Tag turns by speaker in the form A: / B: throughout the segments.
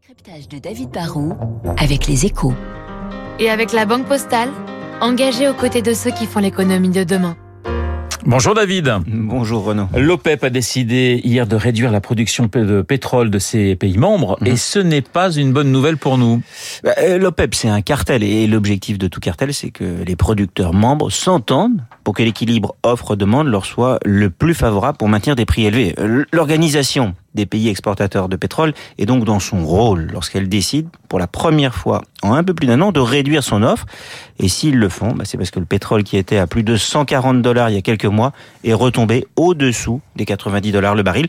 A: Décryptage de David Barrault avec les échos.
B: Et avec la Banque Postale, engagée aux côtés de ceux qui font l'économie de demain.
C: Bonjour David.
D: Bonjour Renaud.
C: L'OPEP a décidé hier de réduire la production de pétrole de ses pays membres et ce n'est pas une bonne nouvelle pour nous.
D: Bah, euh, L'OPEP c'est un cartel et l'objectif de tout cartel c'est que les producteurs membres s'entendent pour que l'équilibre offre-demande leur soit le plus favorable pour maintenir des prix élevés. L'organisation des pays exportateurs de pétrole est donc dans son rôle lorsqu'elle décide pour la première fois en un peu plus d'un an de réduire son offre. Et s'ils le font, bah, c'est parce que le pétrole qui était à plus de 140 dollars il y a quelques mois est retombé au-dessous des 90 dollars le baril.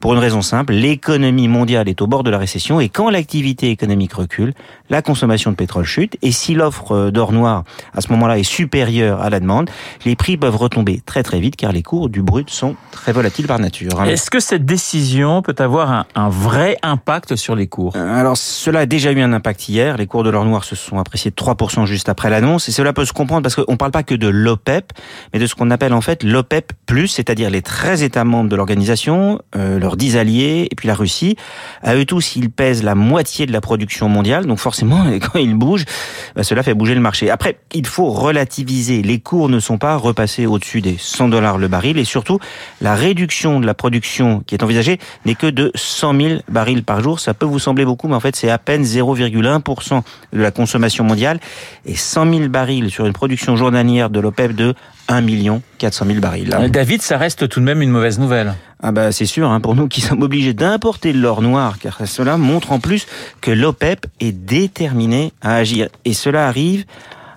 D: Pour une raison simple, l'économie mondiale est au bord de la récession et quand l'activité économique recule, la consommation de pétrole chute et si l'offre d'or noir à ce moment-là est supérieure à la demande, les prix peuvent retomber très très vite car les cours du brut sont très volatiles par nature.
C: Est-ce que cette décision peut avoir un, un, vrai impact sur les cours?
D: Euh, Alors cela a déjà eu un impact hier. Les cours de l'or noir se sont appréciés de 3% juste après l'annonce. Et cela peut se comprendre parce qu'on ne parle pas que de l'OPEP, mais de ce qu'on appelle en fait l'OPEP+, c'est-à-dire les 13 États membres de l'organisation, euh, leurs 10 alliés, et puis la Russie. À eux tous, ils pèsent la moitié de la production mondiale. Donc forcément, quand ils bougent, bah, cela fait bouger le marché. Après, il faut relativiser. Les cours ne sont pas repassés au-dessus des 100 dollars le baril. Et surtout, la réduction de la production qui est envisagée n'est que de 100 000 barils par jour. Ça peut vous sembler beaucoup, mais en fait, c'est à peine 0,1% de la consommation mondiale. Et 100 000 barils sur une production journalière de l'OPEP de 1 400 000 barils.
C: Euh, David, ça reste tout de même une mauvaise nouvelle.
D: Ah bah c'est sûr, hein, pour nous qui sommes obligés d'importer de l'or noir, car cela montre en plus que l'OPEP est déterminé à agir. Et cela arrive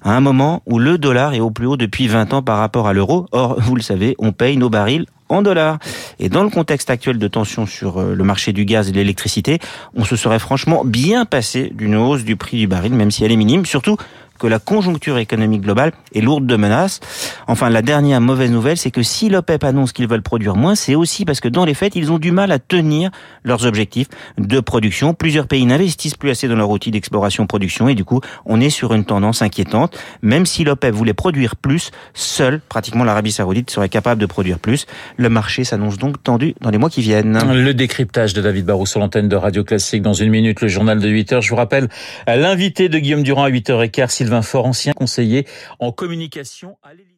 D: à un moment où le dollar est au plus haut depuis 20 ans par rapport à l'euro. Or, vous le savez, on paye nos barils en dollars. Et dans le contexte actuel de tension sur euh, le marché du gaz et de l'électricité, on se serait franchement bien passé d'une hausse du prix du baril, même si elle est minime, surtout que la conjoncture économique globale est lourde de menaces. Enfin, la dernière mauvaise nouvelle, c'est que si l'OPEP annonce qu'ils veulent produire moins, c'est aussi parce que dans les faits, ils ont du mal à tenir leurs objectifs de production. Plusieurs pays n'investissent plus assez dans leur outil d'exploration-production et du coup, on est sur une tendance inquiétante. Même si l'OPEP voulait produire plus, seul, pratiquement l'Arabie Saoudite serait capable de produire plus. Le marché s'annonce donc tendu dans les mois qui viennent.
C: Le décryptage de David Barrou sur l'antenne de Radio Classique dans une minute, le journal de 8 heures. Je vous rappelle l'invité de Guillaume Durand à 8h15, Sylvain Fort, ancien conseiller en communication à l'Élysée.